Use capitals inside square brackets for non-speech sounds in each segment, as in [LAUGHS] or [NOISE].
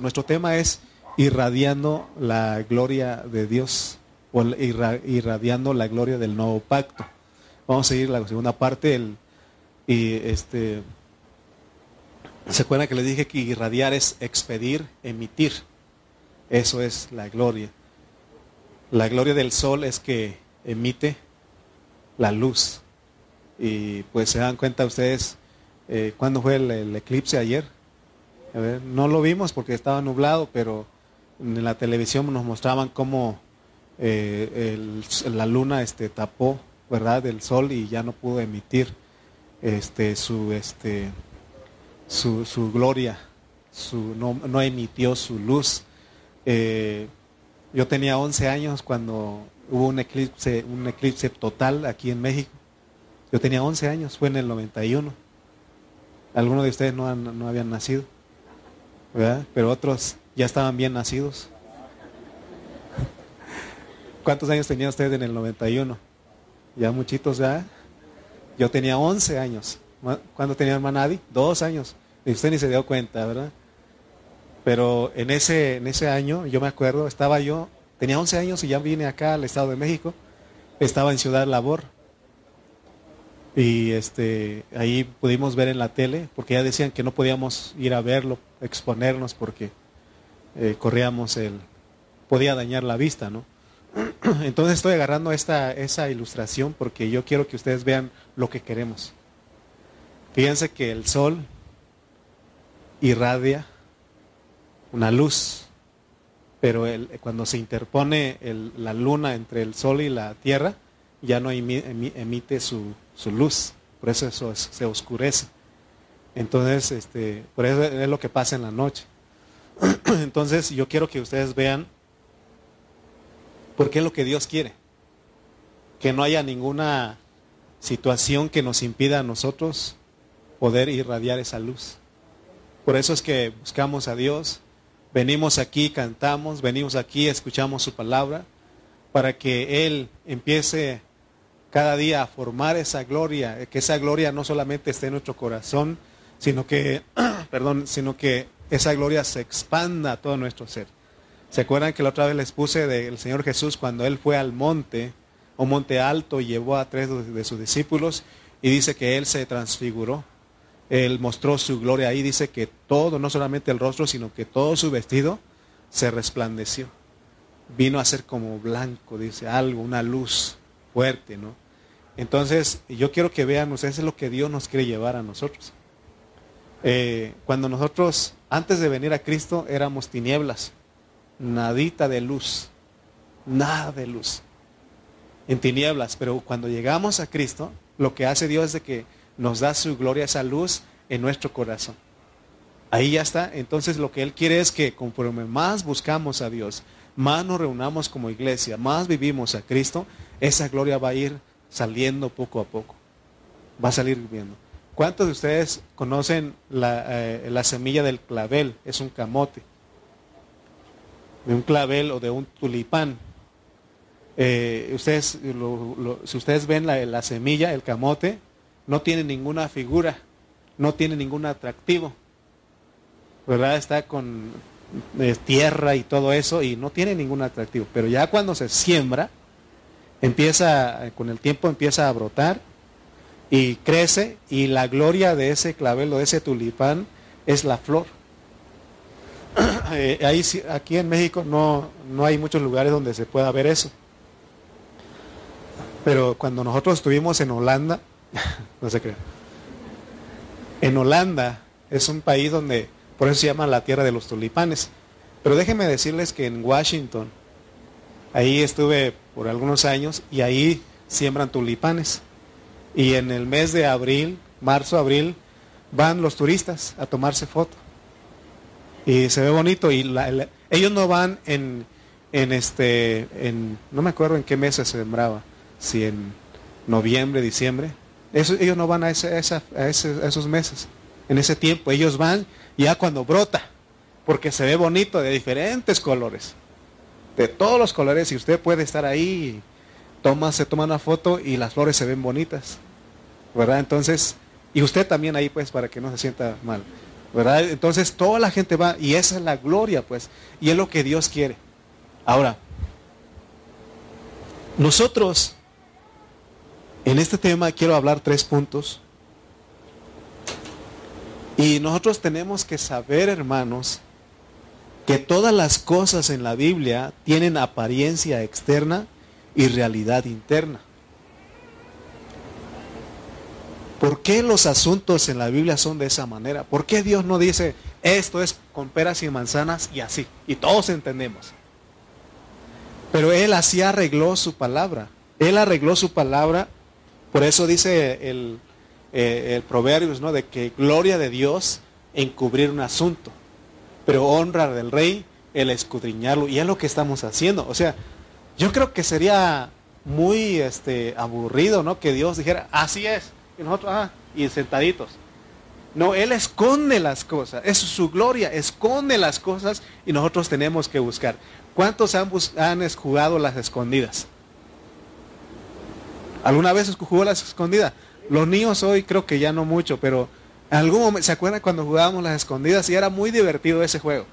Nuestro tema es irradiando la gloria de Dios o irradiando la gloria del nuevo pacto. Vamos a seguir la segunda parte. El, y este, ¿Se acuerdan que les dije que irradiar es expedir, emitir? Eso es la gloria. La gloria del sol es que emite la luz. Y pues se dan cuenta ustedes, eh, ¿cuándo fue el eclipse ayer? No lo vimos porque estaba nublado, pero en la televisión nos mostraban cómo eh, la luna este, tapó, ¿verdad?, del sol y ya no pudo emitir este, su, este, su, su gloria, su, no, no, emitió su luz. Eh, yo tenía 11 años cuando hubo un eclipse, un eclipse total aquí en México. Yo tenía 11 años, fue en el 91. Algunos de ustedes no, no habían nacido. Pero otros ya estaban bien nacidos. ¿Cuántos años tenía usted en el 91? Ya muchitos ya. Yo tenía 11 años. ¿Cuándo tenía hermana Adi? Dos años. Y usted ni se dio cuenta, ¿verdad? Pero en ese, en ese año, yo me acuerdo, estaba yo, tenía 11 años y ya vine acá al Estado de México. Estaba en Ciudad Labor. Y este, ahí pudimos ver en la tele, porque ya decían que no podíamos ir a verlo, exponernos, porque eh, corríamos el, podía dañar la vista, ¿no? [CLEARS THROAT] Entonces estoy agarrando esta, esa ilustración porque yo quiero que ustedes vean lo que queremos. Fíjense que el sol irradia una luz, pero el, cuando se interpone la luna entre el sol y la tierra, ya no emite su, su luz, por eso, eso se oscurece. Entonces, este, por eso es lo que pasa en la noche. [CLEARS THROAT] Entonces, yo quiero que ustedes vean por qué es lo que Dios quiere. Que no haya ninguna situación que nos impida a nosotros poder irradiar esa luz. Por eso es que buscamos a Dios, venimos aquí, cantamos, venimos aquí, escuchamos su palabra, para que Él empiece cada día a formar esa gloria, que esa gloria no solamente esté en nuestro corazón, sino que, [CLEARS THROAT] perdón, sino que esa gloria se expanda a todo nuestro ser. ¿Se acuerdan que la otra vez les puse del Señor Jesús cuando Él fue al monte, un monte alto, y llevó a tres de sus discípulos y dice que Él se transfiguró? Él mostró su gloria ahí, dice que todo, no solamente el rostro, sino que todo su vestido se resplandeció. Vino a ser como blanco, dice algo, una luz fuerte, ¿no? Entonces, yo quiero que vean ustedes es lo que Dios nos quiere llevar a nosotros. Eh, cuando nosotros, antes de venir a Cristo, éramos tinieblas, nadita de luz, nada de luz, en tinieblas, pero cuando llegamos a Cristo, lo que hace Dios es de que nos da su gloria, esa luz en nuestro corazón. Ahí ya está. Entonces lo que Él quiere es que conforme más buscamos a Dios, más nos reunamos como iglesia, más vivimos a Cristo, esa gloria va a ir saliendo poco a poco. Va a salir viendo. ¿Cuántos de ustedes conocen la, eh, semilla del clavel? Es un camote. De un clavel o de un tulipán. Eh, ustedes, si ustedes ven la, la, semilla, el camote, no tiene ninguna figura, no tiene ningún atractivo. ¿Verdad? Está con eh, tierra y todo eso y no tiene ningún atractivo. Pero ya cuando se siembra, empieza, con el tiempo empieza a brotar y crece y la gloria de ese clavel o de ese tulipán es la flor. [CLEARS THROAT] Eh, aquí en México no, no hay muchos lugares donde se pueda ver eso. Pero cuando nosotros estuvimos en Holanda, [LAUGHS] no se cree. En Holanda es un país donde, por eso se llama la tierra de los tulipanes. Pero déjenme decirles que en Washington, ahí estuve por algunos años y ahí siembran tulipanes. Y en el mes de abril, marzo, abril, van los turistas a tomarse foto. Y se ve bonito y ellos no van en, en este, en, no me acuerdo en qué mes se sembraba, si en noviembre, diciembre. ellos no van a, ese, a, esos meses, en ese tiempo. Ellos van ya cuando brota, porque se ve bonito de diferentes colores de todos los colores y usted puede estar ahí, toma, se toma una foto y las flores se ven bonitas, ¿verdad? Entonces, y usted también ahí pues para que no se sienta mal. ¿verdad? Entonces toda la gente va y esa es la gloria, pues, y es lo que Dios quiere. Ahora, nosotros en este tema quiero hablar tres puntos. Y nosotros tenemos que saber, hermanos, que todas las cosas en la Biblia tienen apariencia externa y realidad interna. ¿Por qué los asuntos en la Biblia son de esa manera? ¿Por qué Dios no dice esto es con peras y manzanas y así? Y todos entendemos. Pero Él así arregló su palabra. Él arregló su palabra. Por eso dice el, eh, el Proverbios, ¿no? De que gloria de Dios encubrir un asunto. Pero honra del rey el escudriñarlo. Y es lo que estamos haciendo. O sea, yo creo que sería muy este, aburrido, ¿no? Que Dios dijera, así es. Y nosotros, ah, y sentaditos. No, Él esconde las cosas. Es su gloria, esconde las cosas y nosotros tenemos que buscar. ¿Cuántos han, han jugado las escondidas? ¿Alguna vez jugó las escondidas? Los niños hoy creo que ya no mucho, pero algún momento, ¿se acuerdan cuando jugábamos las escondidas? Y era muy divertido ese juego.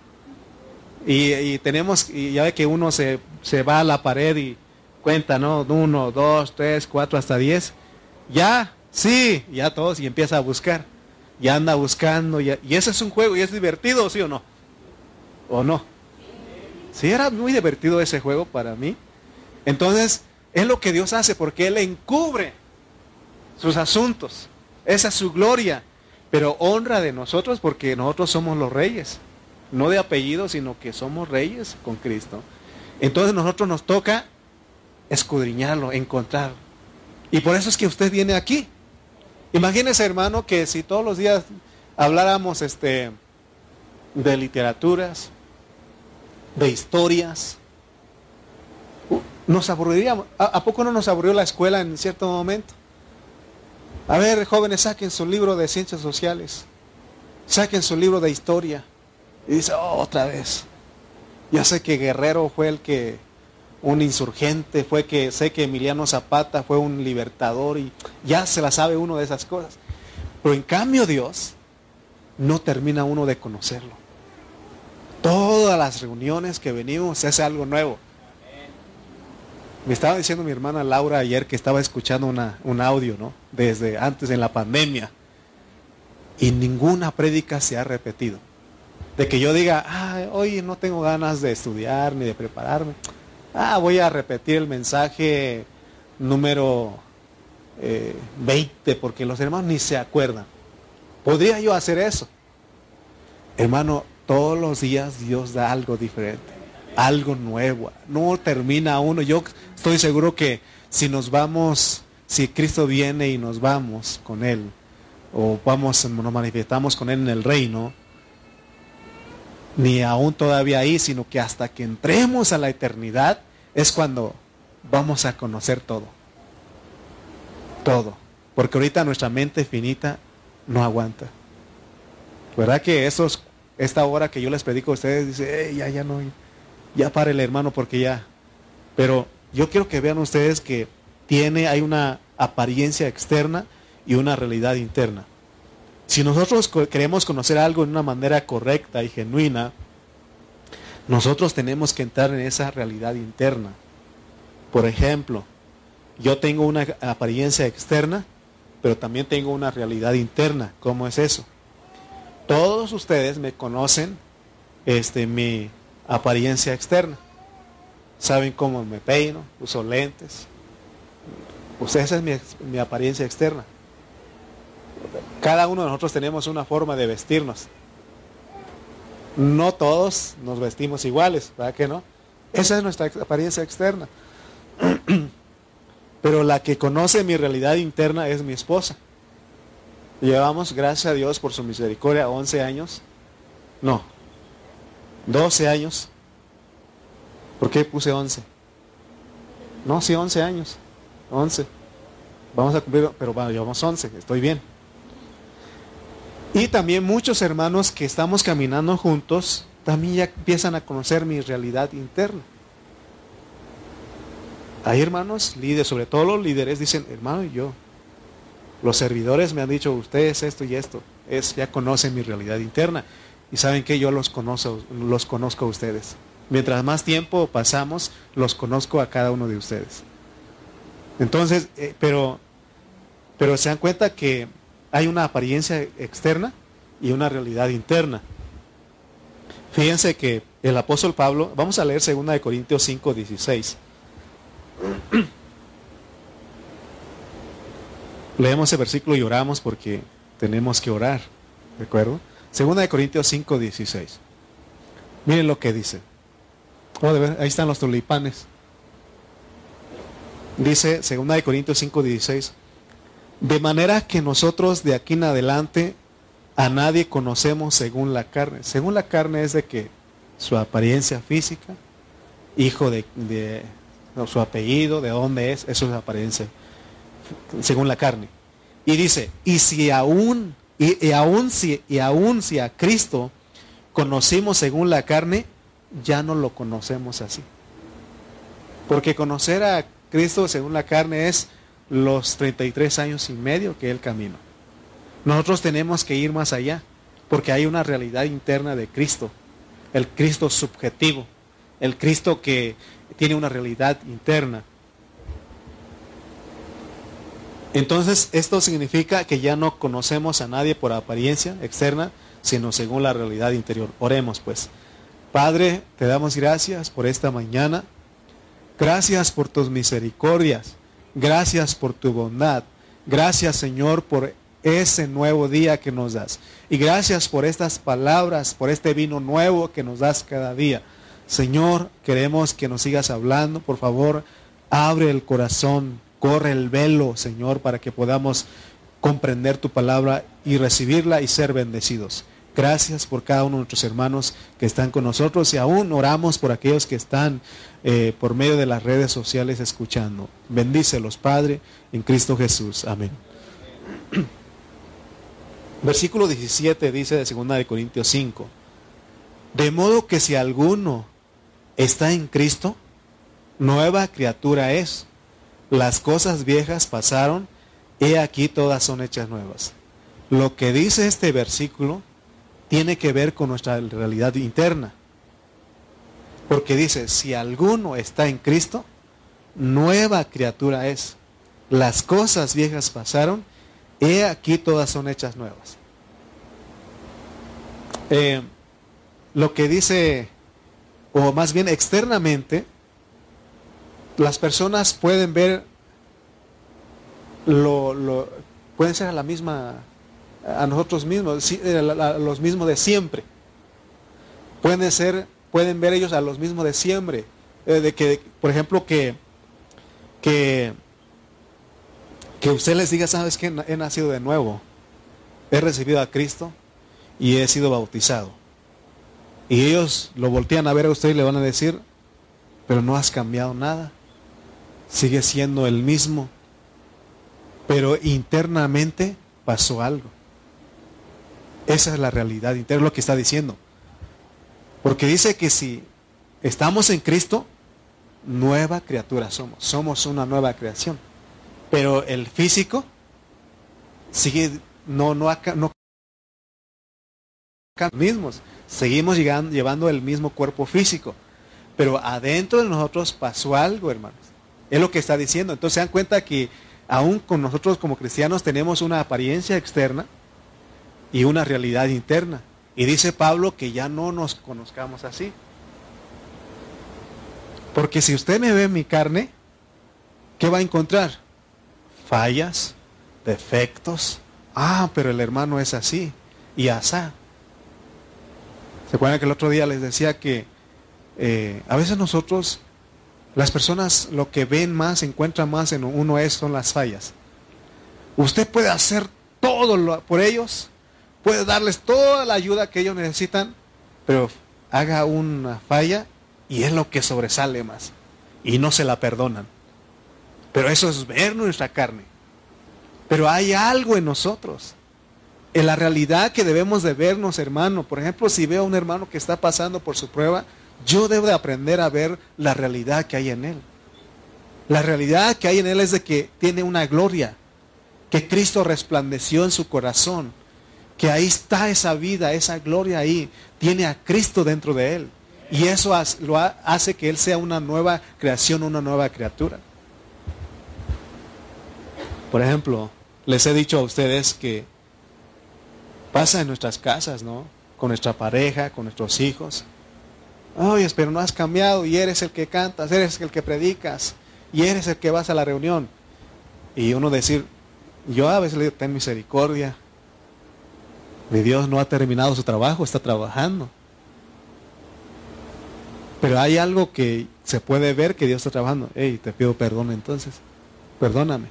Y, tenemos, y ya ve que uno se, se, va a la pared y cuenta, ¿no? Uno, dos, tres, cuatro, hasta diez. Ya, sí, ya todos, y empieza a buscar. Ya anda buscando, y ese es un juego, y es divertido, ¿sí o no? ¿O no? Sí, era muy divertido ese juego para mí. Entonces, es lo que Dios hace porque Él encubre sus asuntos. Esa es su gloria. Pero honra de nosotros porque nosotros somos los reyes. No de apellido, sino que somos reyes con Cristo. Entonces nosotros nos toca escudriñarlo, encontrarlo. Y por eso es que usted viene aquí. Imagínese, hermano, que si todos los días habláramos este, de literaturas, de historias. Nos aburriríamos. ¿A, poco no nos aburrió la escuela en cierto momento? A ver, jóvenes, saquen su libro de ciencias sociales. Saquen su libro de historia. Y dice, oh, otra vez. Ya sé que Guerrero fue el que, un insurgente, fue que, sé que Emiliano Zapata fue un libertador y ya se la sabe uno de esas cosas. Pero en cambio Dios no termina uno de conocerlo. Todas las reuniones que venimos hace algo nuevo. Me estaba diciendo mi hermana Laura ayer que estaba escuchando un audio, ¿no? Desde antes en la pandemia. Y ninguna prédica se ha repetido. De que yo diga, ah, hoy no tengo ganas de estudiar ni de prepararme. Ah, voy a repetir el mensaje número 20 eh, porque los hermanos ni se acuerdan. ¿Podría yo hacer eso? Hermano, todos los días Dios da algo diferente, algo nuevo. No termina uno. Yo estoy seguro que si nos vamos, si Cristo viene y nos vamos con Él, o vamos, nos manifestamos con Él en el reino, ni aún todavía ahí, sino que hasta que entremos a la eternidad es cuando vamos a conocer todo. Todo. Porque ahorita nuestra mente finita no aguanta. ¿Verdad que esos esta hora que yo les predico a ustedes, dice, ya, ya no, ya para el hermano porque ya. Pero yo quiero que vean ustedes que tiene, hay una apariencia externa y una realidad interna. Si nosotros queremos conocer algo de una manera correcta y genuina, nosotros tenemos que entrar en esa realidad interna. Por ejemplo, yo tengo una apariencia externa, pero también tengo una realidad interna. ¿Cómo es eso? Todos ustedes me conocen este, mi apariencia externa. Saben cómo me peino, uso lentes. Pues esa es mi, mi apariencia externa. Cada uno de nosotros tenemos una forma de vestirnos. No todos nos vestimos iguales, ¿verdad que no? Esa es nuestra apariencia externa. [CLEARS THROAT] Pero la que conoce mi realidad interna es mi esposa. Llevamos, gracias a Dios por su misericordia, 11 años. No, 12 años. ¿Por qué puse 11? No, sí, 11 años. 11. Vamos a cumplir, pero bueno, llevamos 11, estoy bien. Y también muchos hermanos que estamos caminando juntos, también ya empiezan a conocer mi realidad interna. Hay hermanos líderes, sobre todo los líderes, dicen, hermano, yo, los servidores me han dicho, usted es esto y esto. es ya conocen mi realidad interna. Y saben que yo los conozco, los conozco a ustedes. Mientras más tiempo pasamos, los conozco a cada uno de ustedes. Entonces, eh, pero, pero se dan cuenta que hay una apariencia externa y una realidad interna. Fíjense que el apóstol Pablo, vamos a leer 2 de Corintios 5, 16. [CLEARS THROAT] Leemos ese versículo y oramos porque tenemos que orar, ¿de acuerdo? 2 de Corintios 5, 16. Miren lo que dice. Ahí están los tulipanes. Dice 2 de Corintios 5, 16. De manera que nosotros de aquí en adelante a nadie conocemos según la carne. Según la carne es de que su apariencia física, hijo de, su apellido, de dónde es, eso es apariencia, según la carne. Y dice, y si aún, y, aún si, y aún si a Cristo conocimos según la carne, ya no lo conocemos así. Porque conocer a Cristo según la carne es los 33 años y medio que Él caminó. Nosotros tenemos que ir más allá, porque hay una realidad interna de Cristo, el Cristo subjetivo, el Cristo que tiene una realidad interna. Entonces, esto significa que ya no conocemos a nadie por apariencia externa, sino según la realidad interior. Oremos pues. Padre, te damos gracias por esta mañana. Gracias por tus misericordias. Gracias por tu bondad. Gracias, Señor, por ese nuevo día que nos das. Y gracias por estas palabras, por este vino nuevo que nos das cada día. Señor, queremos que nos sigas hablando. Por favor, abre el corazón, corre el velo, Señor, para que podamos comprender tu palabra y recibirla y ser bendecidos. Gracias por cada uno de nuestros hermanos que están con nosotros y aún oramos por aquellos que están eh, por medio de las redes sociales escuchando. Bendícelos, Padre, en Cristo Jesús. Amén. [CLEARS THROAT] Versículo 17 dice de 2 de Corintios 5. De modo que si alguno está en Cristo, nueva criatura es. Las cosas viejas pasaron, he aquí todas son hechas nuevas. Lo que dice este versículo tiene que ver con nuestra realidad interna. Porque dice, si alguno está en Cristo, nueva criatura es. Las cosas viejas pasaron, He aquí todas son hechas nuevas. Eh, lo que dice, o más bien externamente, las personas pueden ver lo, pueden ser a la misma, a nosotros mismos, eh, a los mismos de siempre. Pueden ser, pueden ver ellos a los mismos de siempre. Eh, de que, por ejemplo, que, que que usted les diga, sabes que he nacido de nuevo, he recibido a Cristo y he sido bautizado. Y ellos lo voltean a ver a usted y le van a decir, pero no has cambiado nada, sigue siendo el mismo, pero internamente pasó algo. Esa es la realidad interna, lo que está diciendo. Porque dice que si estamos en Cristo, nueva criatura somos, somos una nueva creación. Pero el físico sigue, no, no, no mismos. Seguimos llegando, llevando el mismo cuerpo físico. Pero adentro de nosotros pasó algo, hermanos. Es lo que está diciendo. Entonces se dan cuenta que aún con nosotros como cristianos tenemos una apariencia externa y una realidad interna. Y dice Pablo que ya no nos conozcamos así. Porque si usted me ve en mi carne, ¿qué va a encontrar? fallas, defectos. Ah, pero el hermano es así y asá. ¿Se acuerdan que el otro día les decía que eh, a veces nosotros, las personas lo que ven más, encuentran más en uno es, son las fallas. Usted puede hacer todo por ellos, puede darles toda la ayuda que ellos necesitan, pero haga una falla y es lo que sobresale más. Y no se la perdonan. Pero eso es ver nuestra carne. Pero hay algo en nosotros. En la realidad que debemos de vernos, hermano. Por ejemplo, si veo a un hermano que está pasando por su prueba, yo debo de aprender a ver la realidad que hay en él. La realidad que hay en él es de que tiene una gloria, que Cristo resplandeció en su corazón, que ahí está esa vida, esa gloria ahí, tiene a Cristo dentro de él. Y eso lo hace que él sea una nueva creación, una nueva criatura. Por ejemplo, les he dicho a ustedes que pasa en nuestras casas, ¿no? Con nuestra pareja, con nuestros hijos. Oye, pero no has cambiado y eres el que cantas, eres el que predicas y eres el que vas a la reunión. Y uno decir, yo a veces le digo, ten misericordia. Mi Dios no ha terminado su trabajo, está trabajando. Pero hay algo que se puede ver que Dios está trabajando. Hey, te pido perdón entonces. Perdóname.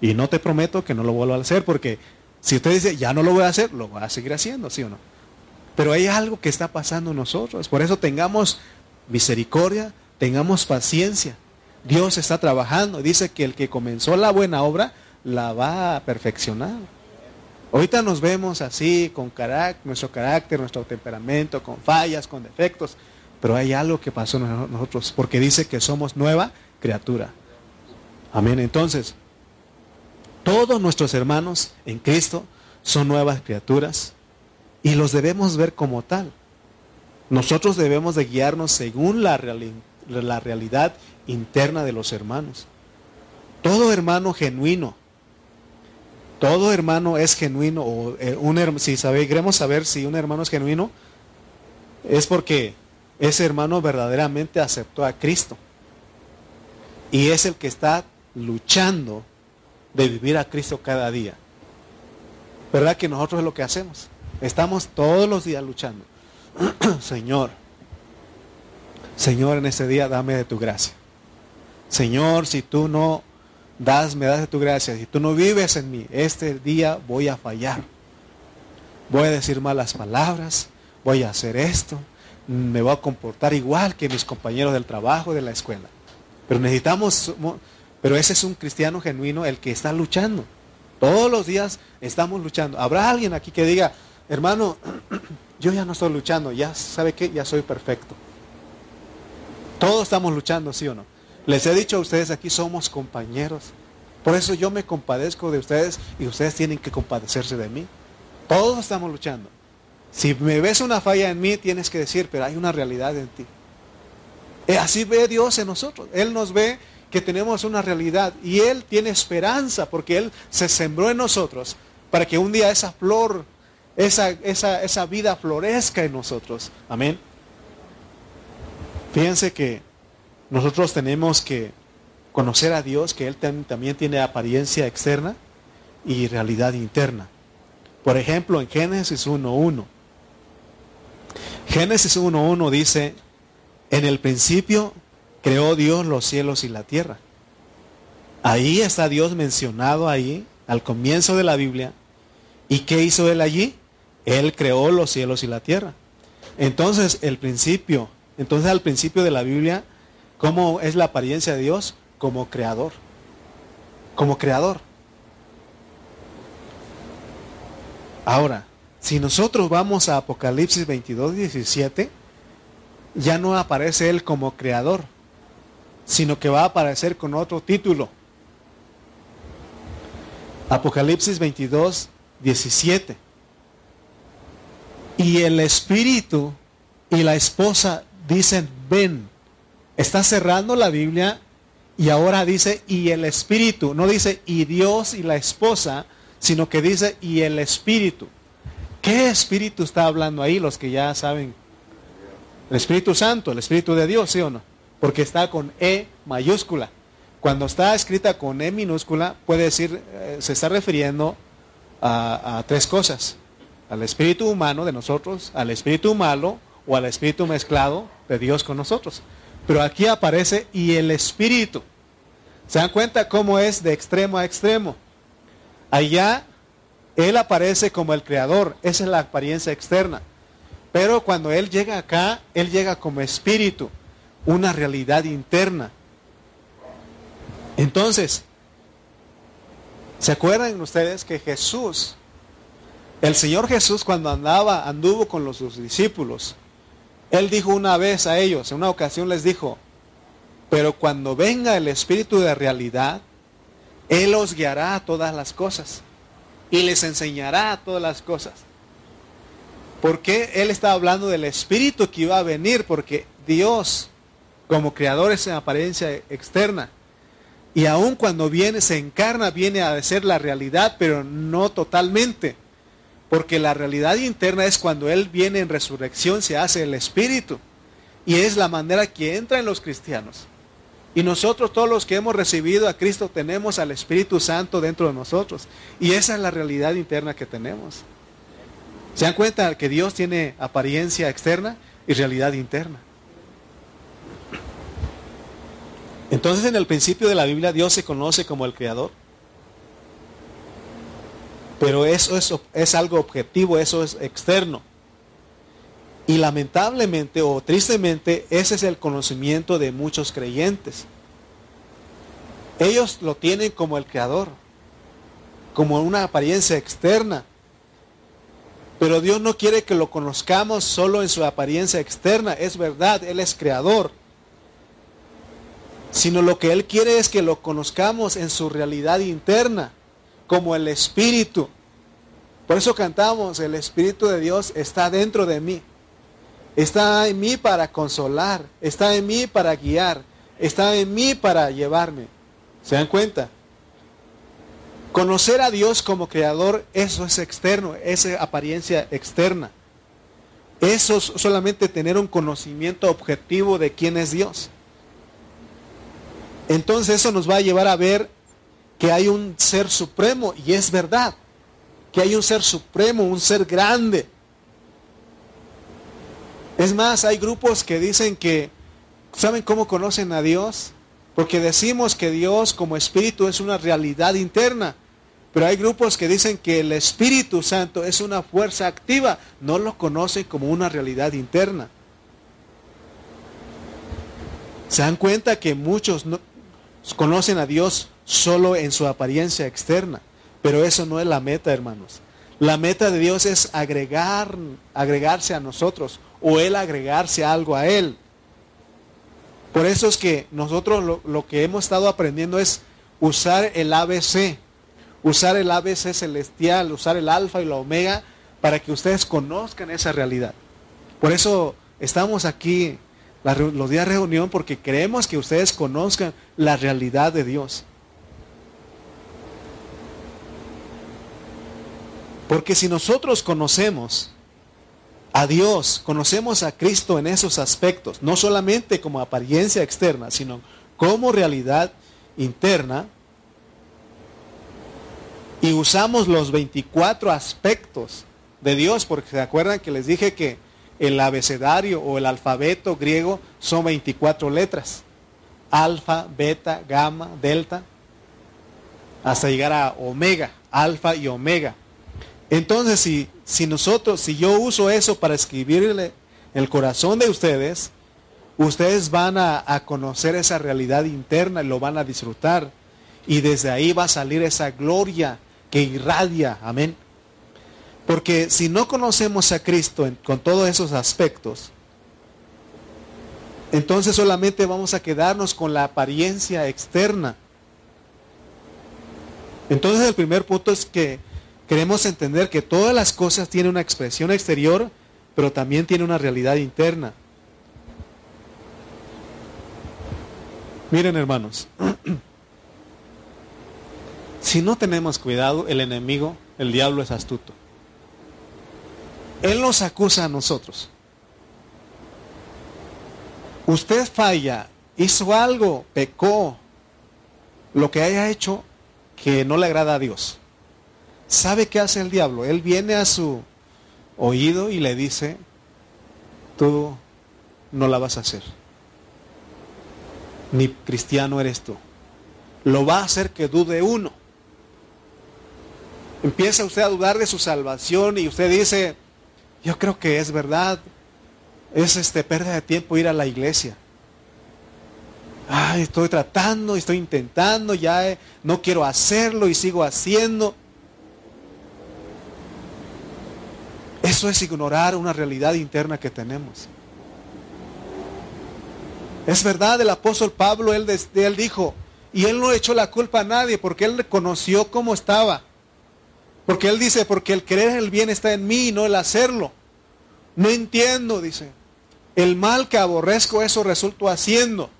Y no te prometo que no lo vuelva a hacer porque si usted dice, ya no lo voy a hacer, lo va a seguir haciendo, ¿sí o no? Pero hay algo que está pasando en nosotros. Por eso tengamos misericordia, tengamos paciencia. Dios está trabajando. Dice que el que comenzó la buena obra la va a perfeccionar. Ahorita nos vemos así, con nuestro carácter, nuestro temperamento, con fallas, con defectos. Pero hay algo que pasó en nosotros, porque dice que somos nueva criatura. Amén. Entonces, todos nuestros hermanos en Cristo son nuevas criaturas y los debemos ver como tal. Nosotros debemos de guiarnos según la, realidad interna de los hermanos. Todo hermano genuino, todo hermano es genuino, eh, si queremos saber si un hermano es genuino, es porque ese hermano verdaderamente aceptó a Cristo. Y es el que está luchando de vivir a Cristo cada día. ¿Verdad que nosotros es lo que hacemos? Estamos todos los días luchando. [CLEARS THROAT] Señor, Señor, en este día dame de tu gracia. Señor, si tú no das, me das de tu gracia, si tú no vives en mí, este día voy a fallar. Voy a decir malas palabras, voy a hacer esto, me voy a comportar igual que mis compañeros del trabajo, de la escuela. Pero necesitamos pero ese es un cristiano genuino el que está luchando. Todos los días estamos luchando. ¿Habrá alguien aquí que diga, hermano, [CLEARS THROAT] yo ya no estoy luchando, ya sabe que ya soy perfecto? Todos estamos luchando, ¿sí o no? Les he dicho a ustedes aquí somos compañeros. Por eso yo me compadezco de ustedes y ustedes tienen que compadecerse de mí. Todos estamos luchando. Si me ves una falla en mí, tienes que decir, pero hay una realidad en ti. Eh, así ve Dios en nosotros. Él nos ve que tenemos una realidad y Él tiene esperanza porque Él se sembró en nosotros para que un día esa flor, esa, esa, esa vida florezca en nosotros. Amén. Fíjense que nosotros tenemos que conocer a Dios, que Él también tiene apariencia externa y realidad interna. Por ejemplo, en Génesis 1.1. Génesis 1.1 dice, en el principio creó Dios los cielos y la tierra. Ahí está Dios mencionado ahí, al comienzo de la Biblia. ¿Y qué hizo Él allí? Él creó los cielos y la tierra. Entonces, el principio, entonces al principio de la Biblia, ¿cómo es la apariencia de Dios? Como creador. Como creador. Ahora, si nosotros vamos a Apocalipsis 22, 17, ya no aparece Él como creador, sino que va a aparecer con otro título. Apocalipsis 22, 17. Y el espíritu y la esposa dicen, ven. Está cerrando la Biblia y ahora dice, y el espíritu. No dice, y Dios y la esposa, sino que dice, y el espíritu. ¿Qué espíritu está hablando ahí? Los que ya saben. El Espíritu Santo, el Espíritu de Dios, ¿sí o no? porque está con E mayúscula. Cuando está escrita con E minúscula, puede decir, eh, se está refiriendo a, tres cosas. Al espíritu humano de nosotros, al espíritu malo o al espíritu mezclado de Dios con nosotros. Pero aquí aparece y el espíritu. ¿Se dan cuenta cómo es de extremo a extremo? Allá Él aparece como el creador, esa es la apariencia externa. Pero cuando Él llega acá, Él llega como espíritu una realidad interna. Entonces, ¿se acuerdan ustedes que Jesús, el Señor Jesús cuando andaba, anduvo con los, sus discípulos, Él dijo una vez a ellos, en una ocasión les dijo, pero cuando venga el Espíritu de realidad, Él os guiará a todas las cosas y les enseñará todas las cosas. Porque Él estaba hablando del Espíritu que iba a venir, porque Dios, como creador, es en apariencia externa. Y aun cuando viene, se encarna, viene a ser la realidad, pero no totalmente. Porque la realidad interna es cuando Él viene en resurrección, se hace el Espíritu. Y es la manera que entra en los cristianos. Y nosotros, todos los que hemos recibido a Cristo, tenemos al Espíritu Santo dentro de nosotros. Y esa es la realidad interna que tenemos. ¿Se dan cuenta que Dios tiene apariencia externa y realidad interna? Entonces en el principio de la Biblia Dios se conoce como el Creador. Pero eso es, algo objetivo, eso es externo. Y lamentablemente o tristemente ese es el conocimiento de muchos creyentes. Ellos lo tienen como el creador, como una apariencia externa. Pero Dios no quiere que lo conozcamos solo en su apariencia externa. Es verdad, Él es creador. Sino lo que Él quiere es que lo conozcamos en su realidad interna, como el Espíritu. Por eso cantamos, el Espíritu de Dios está dentro de mí. Está en mí para consolar, está en mí para guiar, está en mí para llevarme. ¿Se dan cuenta? Conocer a Dios como creador, eso es externo, es apariencia externa. Eso es solamente tener un conocimiento objetivo de quién es Dios. Entonces eso nos va a llevar a ver que hay un ser supremo, y es verdad, que hay un ser supremo, un ser grande, es más, hay grupos que dicen que, ¿saben cómo conocen a Dios? Porque decimos que Dios como espíritu es una realidad interna. Pero hay grupos que dicen que el Espíritu Santo es una fuerza activa. No lo conocen como una realidad interna. Se dan cuenta que muchos no, conocen a Dios solo en su apariencia externa. Pero eso no es la meta, hermanos. La meta de Dios es agregar, agregarse a nosotros o Él agregarse algo a Él. Por eso es que nosotros lo, lo, que hemos estado aprendiendo es usar el ABC, usar el ABC celestial, usar el alfa y la omega para que ustedes conozcan esa realidad. Por eso estamos aquí los días de reunión porque queremos que ustedes conozcan la realidad de Dios. Porque si nosotros conocemos a Dios, conocemos a Cristo en esos aspectos, no solamente como apariencia externa, sino como realidad interna, y usamos los 24 aspectos de Dios, porque se acuerdan que les dije que el abecedario o el alfabeto griego son 24 letras, alfa, beta, gamma, delta, hasta llegar a omega, alfa y omega. Entonces, si, si nosotros, si yo uso eso para escribirle el corazón de ustedes, ustedes van a, conocer esa realidad interna y lo van a disfrutar. Y desde ahí va a salir esa gloria que irradia. Amén. Porque si no conocemos a Cristo con todos esos aspectos, entonces solamente vamos a quedarnos con la apariencia externa. Entonces el primer punto es que Queremos entender que todas las cosas tienen una expresión exterior, pero también tienen una realidad interna. Miren hermanos, [CLEARS THROAT] si no tenemos cuidado, el enemigo, el diablo es astuto. Él nos acusa a nosotros. Usted falla, hizo algo, pecó, lo que haya hecho que no le agrada a Dios. ¿Sabe qué hace el diablo? Él viene a su oído y le dice, tú no la vas a hacer. Ni cristiano eres tú. Lo va a hacer que dude uno. Empieza usted a dudar de su salvación y usted dice, yo creo que es verdad, es este pérdida de tiempo ir a la iglesia. Ay, estoy tratando, estoy intentando, ya no quiero hacerlo y sigo haciendo. Eso es ignorar una realidad interna que tenemos. Es verdad, el apóstol Pablo, él, él dijo, y él no echó la culpa a nadie porque él reconoció cómo estaba. Porque él dice, porque el querer el bien está en mí y no el hacerlo. No entiendo, dice. El mal que aborrezco, eso resulto haciendo.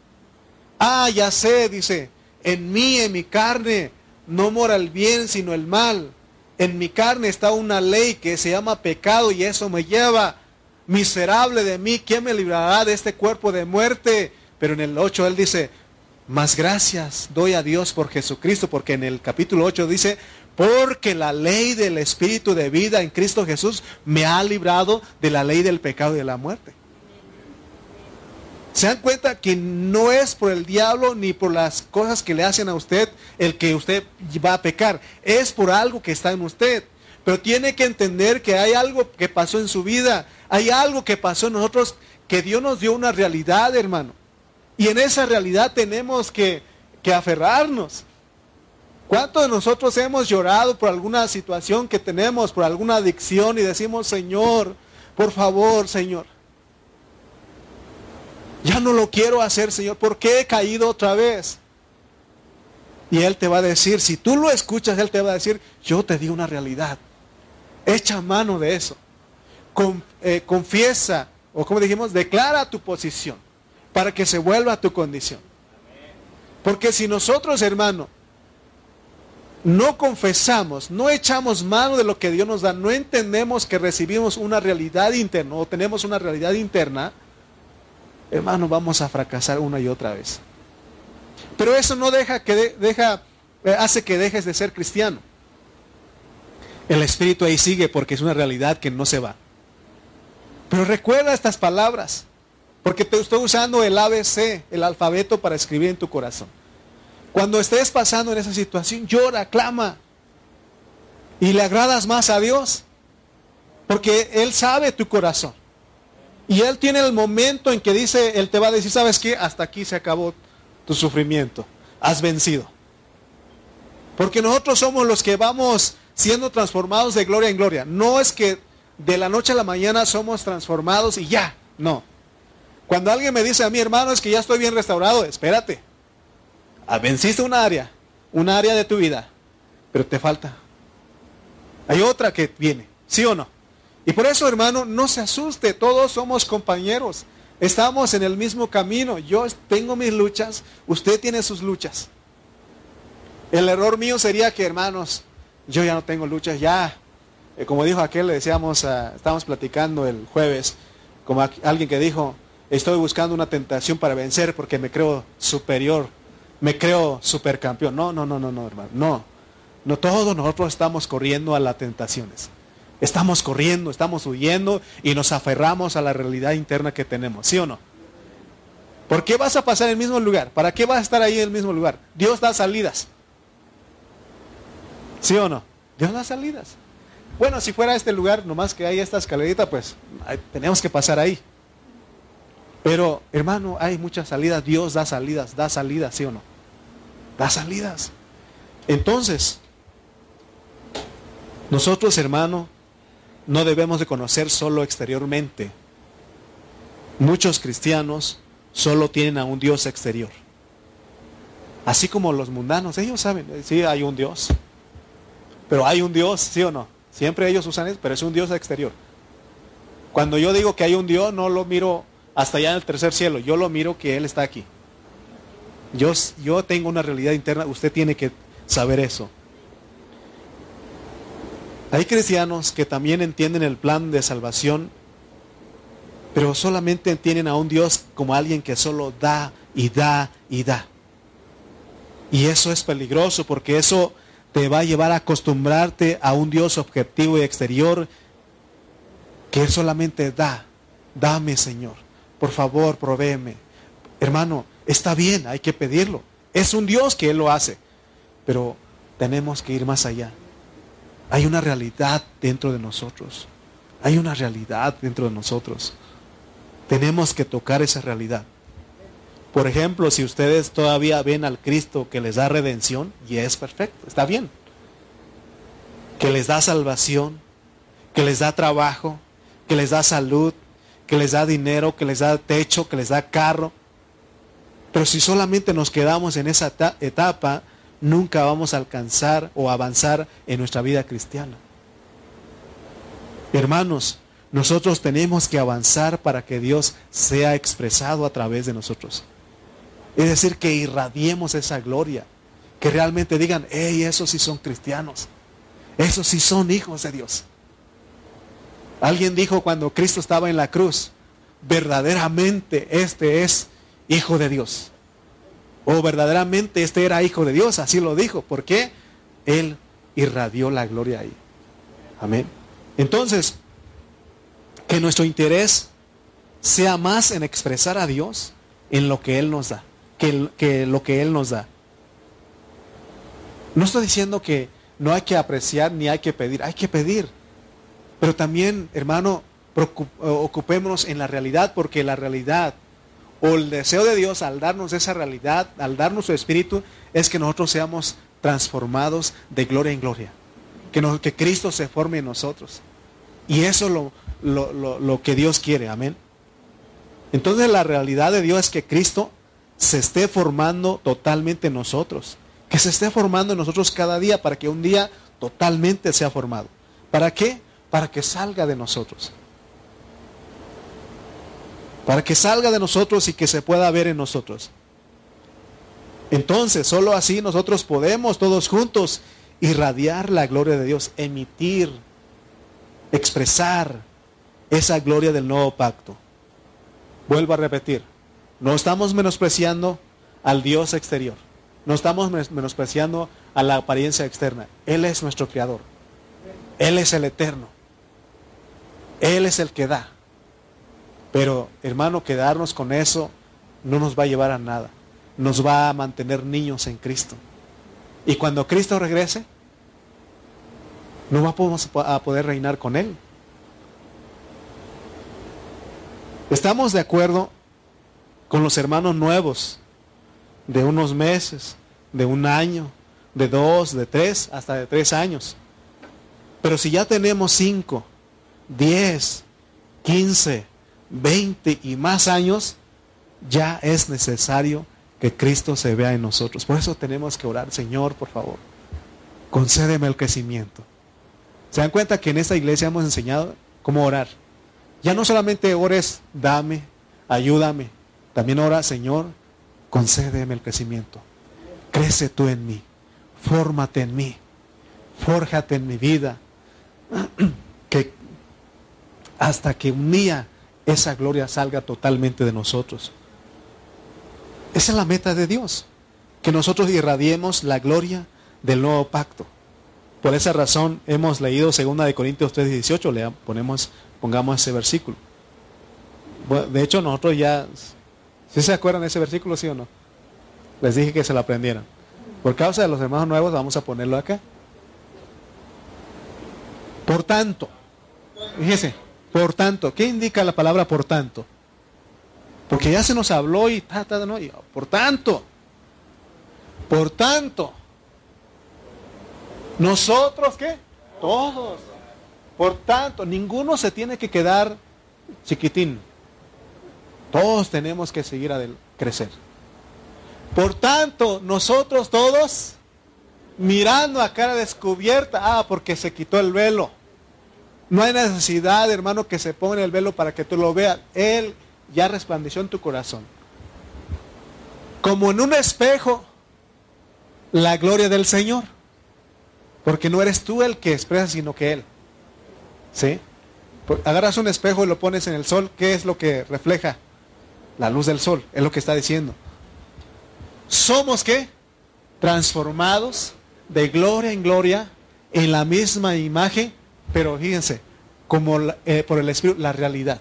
Ah, ya sé, dice. En mí, en mi carne, no mora el bien, sino el mal. En mi carne está una ley que se llama pecado y eso me lleva. Miserable de mí, ¿quién me librará de este cuerpo de muerte? Pero en el 8 él dice, más gracias doy a Dios por Jesucristo, porque en el capítulo 8 dice, porque la ley del Espíritu de vida en Cristo Jesús me ha librado de la ley del pecado y de la muerte. Se dan cuenta que no es por el diablo ni por las cosas que le hacen a usted el que usted va a pecar. Es por algo que está en usted. Pero tiene que entender que hay algo que pasó en su vida. Hay algo que pasó en nosotros que Dios nos dio una realidad, hermano. Y en esa realidad tenemos que, que aferrarnos. ¿Cuántos de nosotros hemos llorado por alguna situación que tenemos, por alguna adicción y decimos, Señor, por favor, Señor? Ya no lo quiero hacer, Señor. ¿Por qué he caído otra vez? Y Él te va a decir, si tú lo escuchas, Él te va a decir, yo te di una realidad. Echa mano de eso. Eh, confiesa, o como dijimos, declara tu posición para que se vuelva tu condición. Porque si nosotros, hermano, no confesamos, no echamos mano de lo que Dios nos da, no entendemos que recibimos una realidad interna o tenemos una realidad interna, hermano, vamos a fracasar una y otra vez. Pero eso no deja que deja eh, hace que dejes de ser cristiano. El espíritu ahí sigue porque es una realidad que no se va. Pero recuerda estas palabras. Porque te estoy usando el ABC, el alfabeto para escribir en tu corazón. Cuando estés pasando en esa situación, llora, clama. Y le agradas más a Dios. Porque Él sabe tu corazón. Y Él tiene el momento en que dice, Él te va a decir, ¿sabes qué? Hasta aquí se acabó tu sufrimiento. Has vencido. Porque nosotros somos los que vamos siendo transformados de gloria en gloria. No es que de la noche a la mañana somos transformados y ya. No. Cuando alguien me dice a mi hermano, es que ya estoy bien restaurado, espérate. Ah, venciste un área, un área de tu vida, pero te falta. Hay otra que viene, ¿sí o no? Y por eso, hermano, no se asuste, todos somos compañeros. Estamos en el mismo camino. Yo tengo mis luchas, usted tiene sus luchas. El error mío sería que, hermanos, yo ya no tengo luchas, ya. Eh, como dijo aquel, le decíamos, uh, estábamos platicando el jueves, como alguien que dijo, estoy buscando una tentación para vencer porque me creo superior, me creo supercampeón. No, no, no, no, no, hermano, no. No todos nosotros estamos corriendo a las tentaciones. Estamos corriendo, estamos huyendo y nos aferramos a la realidad interna que tenemos, ¿sí o no? ¿Por qué vas a pasar en el mismo lugar? ¿Para qué vas a estar ahí en el mismo lugar? Dios da salidas. ¿Sí o no? Dios da salidas. Bueno, si fuera este lugar, nomás que hay esta escalerita, pues tenemos que pasar ahí. Pero, hermano, hay muchas salidas. Dios da salidas, da salidas, ¿sí o no? Da salidas. Entonces, nosotros, hermano, no debemos de conocer solo exteriormente. Muchos cristianos solo tienen a un Dios exterior. Así como los mundanos, ellos saben, sí, hay un Dios. Pero hay un Dios, ¿sí o no? Siempre ellos usan eso, pero es un Dios exterior. Cuando yo digo que hay un Dios, no lo miro hasta allá en el tercer cielo. Yo lo miro que Él está aquí. Yo, yo tengo una realidad interna, usted tiene que saber eso. Hay cristianos que también entienden el plan de salvación, pero solamente entienden a un Dios como alguien que solo da y da y da. Y eso es peligroso porque eso te va a llevar a acostumbrarte a un Dios objetivo y exterior que solamente da. Dame, Señor por favor, provéeme. Hermano, está bien, hay que pedirlo. Es un Dios que Él lo hace. Pero tenemos que ir más allá. Hay una realidad dentro de nosotros. Hay una realidad dentro de nosotros. Tenemos que tocar esa realidad. Por ejemplo, si ustedes todavía ven al Cristo que les da redención, y es perfecto, está bien. Que les da salvación, que les da trabajo, que les da salud, que les da dinero, que les da techo, que les da carro. Pero si solamente nos quedamos en esa etapa, nunca vamos a alcanzar o avanzar en nuestra vida cristiana. Hermanos, nosotros tenemos que avanzar para que Dios sea expresado a través de nosotros. Es decir, que irradiemos esa gloria. Que realmente digan, hey, esos sí son cristianos. Esos sí son hijos de Dios. Alguien dijo cuando Cristo estaba en la cruz, verdaderamente este es hijo de Dios. O verdaderamente este era hijo de Dios, así lo dijo. ¿Por qué? Él irradió la gloria ahí. Amén. Entonces, que nuestro interés sea más en expresar a Dios en lo que Él nos da, que, que lo que Él nos da. No estoy diciendo que no hay que apreciar ni hay que pedir, hay que pedir. Pero también, hermano, ocupémonos en la realidad, porque la realidad o el deseo de Dios al darnos esa realidad, al darnos su espíritu, es que nosotros seamos transformados de gloria en gloria. Que, Cristo se forme en nosotros. Y eso es lo, lo, lo que Dios quiere, amén. Entonces la realidad de Dios es que Cristo se esté formando totalmente en nosotros. Que se esté formando en nosotros cada día para que un día totalmente sea formado. ¿Para qué? Para que salga de nosotros para que salga de nosotros y que se pueda ver en nosotros. Entonces, solo así nosotros podemos todos juntos irradiar la gloria de Dios, emitir, expresar esa gloria del nuevo pacto. Vuelvo a repetir, no estamos menospreciando al Dios exterior, no estamos menospreciando a la apariencia externa. Él es nuestro creador, Él es el eterno, Él es el que da. Pero, hermano, quedarnos con eso no nos va a llevar a nada. Nos va a mantener niños en Cristo. Y cuando Cristo regrese, no vamos a poder reinar con Él. Estamos de acuerdo con los hermanos nuevos de unos meses, de un año, de dos, de tres, hasta de tres años. Pero si ya tenemos cinco, diez, quince, 20 y más años, ya es necesario que Cristo se vea en nosotros. Por eso tenemos que orar, Señor, por favor, concédeme el crecimiento. ¿Se dan cuenta que en esta iglesia hemos enseñado cómo orar? Ya no solamente ores, dame, ayúdame. También ora, Señor, concédeme el crecimiento. Crece tú en mí, fórmate en mí, fórjate en mi vida. [CLEARS THROAT] que hasta que un día esa gloria salga totalmente de nosotros. Esa es la meta de Dios, que nosotros irradiemos la gloria del nuevo pacto. Por esa razón hemos leído 2 de Corintios 3:18, le ponemos pongamos ese versículo. de hecho nosotros ya ¿sí se acuerdan de ese versículo sí o no? Les dije que se lo aprendieran. Por causa de los hermanos nuevos vamos a ponerlo acá. Por tanto, fíjese, por tanto, ¿qué indica la palabra por tanto? Porque ya se nos habló y, ta, ta, no, por tanto, por tanto, nosotros qué? Todos. Por tanto, ninguno se tiene que quedar chiquitín. Todos tenemos que seguir a crecer. Por tanto, nosotros todos mirando a cara descubierta, ah, porque se quitó el velo. No hay necesidad, hermano, que se ponga el velo para que tú lo veas. Él ya resplandeció en tu corazón. Como en un espejo, la gloria del Señor. Porque no eres tú el que expresa, sino que Él. ¿Sí? Agarras un espejo y lo pones en el sol. ¿Qué es lo que refleja? La luz del sol. Es lo que está diciendo. Somos qué? Transformados de gloria en gloria en la misma imagen pero fíjense, como eh, por el Espíritu, la realidad.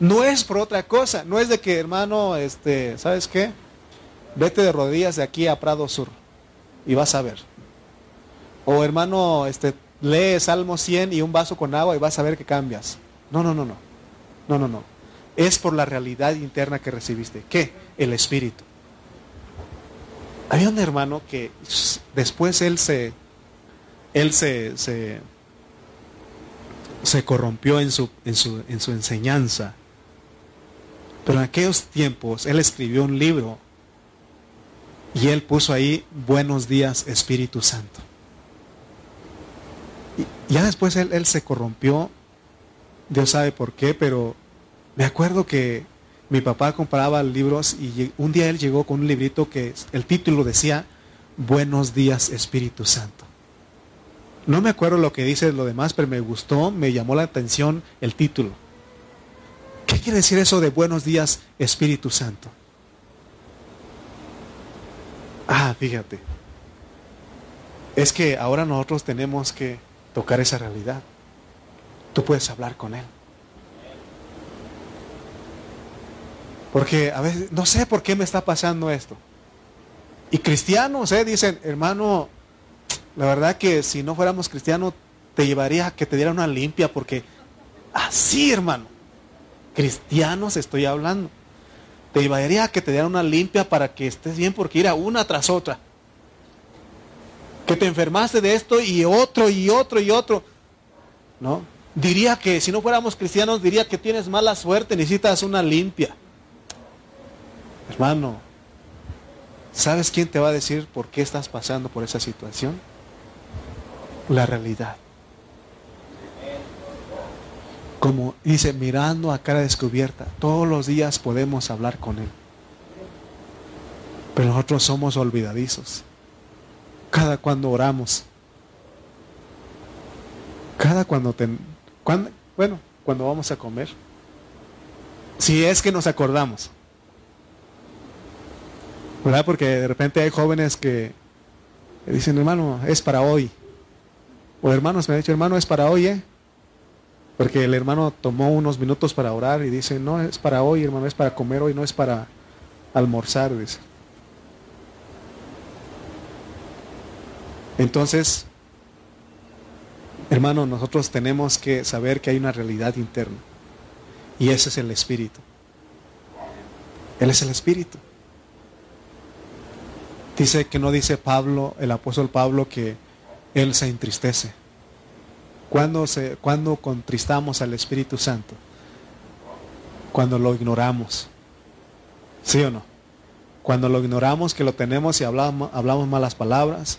No es por otra cosa, no es de que hermano, este, ¿sabes qué? Vete de rodillas de aquí a Prado Sur y vas a ver. O hermano, este, lee Salmo 100 y un vaso con agua y vas a ver que cambias. No, no, no, no. No, no, no. Es por la realidad interna que recibiste. ¿Qué? El Espíritu. Había un hermano que después él se, él se, se se corrompió en su, en su, en su enseñanza. Pero en aquellos tiempos él escribió un libro y él puso ahí Buenos días Espíritu Santo. Y ya después él, él se corrompió Dios sabe por qué, pero me acuerdo que mi papá compraba libros y un día él llegó con un librito que el título decía Buenos días Espíritu Santo. No me acuerdo lo que dice lo demás, pero me gustó, me llamó la atención el título. ¿Qué quiere decir eso de buenos días Espíritu Santo? Ah, fíjate. Es que ahora nosotros tenemos que tocar esa realidad. Tú puedes hablar con Él. Porque a veces, no sé por qué me está pasando esto. Y cristianos, ¿eh? dicen, hermano, la verdad que si no fuéramos cristianos, te llevaría a que te diera una limpia, porque así, hermano, cristianos estoy hablando. Te llevaría a que te diera una limpia para que estés bien, porque ir a una tras otra. Que te enfermaste de esto y otro y otro y otro. ¿No? Diría que si no fuéramos cristianos, diría que tienes mala suerte, necesitas una limpia. Hermano, ¿sabes quién te va a decir por qué estás pasando por esa situación? La realidad. Como dice, mirando a cara descubierta, todos los días podemos hablar con Él. Pero nosotros somos olvidadizos. Cada cuando oramos. Cada cuando, cuando bueno, cuando vamos a comer. Si es que nos acordamos. ¿Verdad? Porque de repente hay jóvenes que dicen, hermano, es para hoy. O hermanos me han dicho, hermano, es para hoy, ¿eh? Porque el hermano tomó unos minutos para orar y dice, no, es para hoy, hermano, es para comer hoy, no es para almorzar. Entonces, hermano, nosotros tenemos que saber que hay una realidad interna. Y ese es el Espíritu. Él es el Espíritu. Dice que no dice Pablo, el apóstol Pablo, que él se entristece. cuando se, cuando contristamos al Espíritu Santo? Cuando lo ignoramos. ¿Sí o no? Cuando lo ignoramos, que lo tenemos y hablamos, hablamos malas palabras,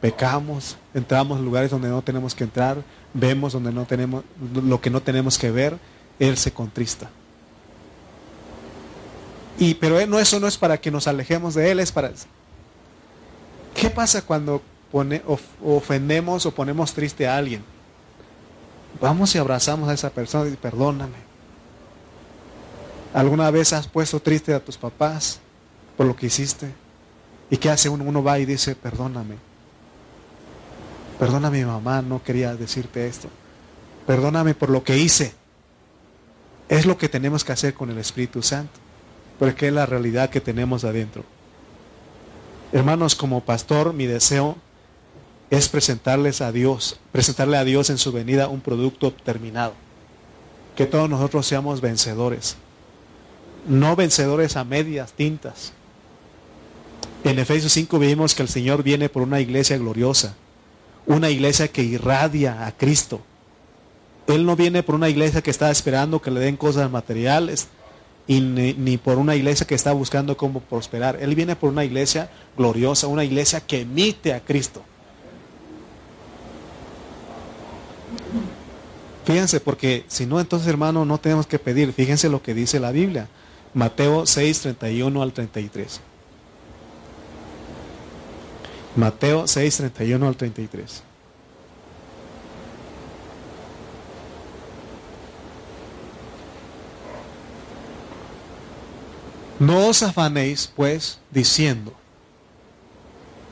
pecamos, entramos en lugares donde no tenemos que entrar, vemos donde no tenemos lo que no tenemos que ver, Él se contrista. Y pero no, eso no es para que nos alejemos de Él, es para ¿Qué pasa cuando ofendemos o ponemos triste a alguien? Vamos y abrazamos a esa persona y perdóname. ¿Alguna vez has puesto triste a tus papás por lo que hiciste? ¿Y qué hace uno? Uno va y dice, perdóname. Perdóname mamá, no quería decirte esto. Perdóname por lo que hice. Es lo que tenemos que hacer con el Espíritu Santo, porque es la realidad que tenemos adentro. Hermanos, como pastor, mi deseo es presentarles a Dios, presentarle a Dios en su venida un producto terminado. Que todos nosotros seamos vencedores. No vencedores a medias tintas. En Efesios 5 vimos que el Señor viene por una iglesia gloriosa, una iglesia que irradia a Cristo. Él no viene por una iglesia que está esperando que le den cosas materiales, y ni, por una iglesia que está buscando cómo prosperar. Él viene por una iglesia gloriosa, una iglesia que emite a Cristo. Fíjense, porque si no, entonces hermano, no tenemos que pedir. Fíjense lo que dice la Biblia. Mateo 6, 31 al 33. Mateo 6, 31 al 33. No os afanéis, pues, diciendo,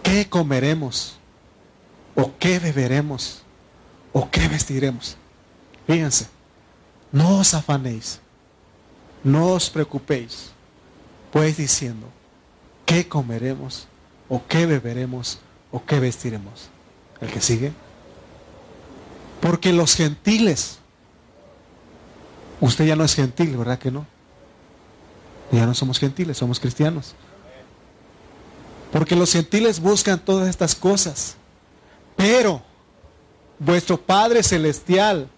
¿qué comeremos? ¿O qué beberemos? ¿O qué vestiremos? Fíjense, no os afanéis, no os preocupéis, pues diciendo, ¿qué comeremos? ¿O qué beberemos? ¿O qué vestiremos? El que sigue. Porque los gentiles, usted ya no es gentil, ¿verdad que no? Ya no somos gentiles, somos cristianos. Porque los gentiles buscan todas estas cosas. Pero vuestro Padre Celestial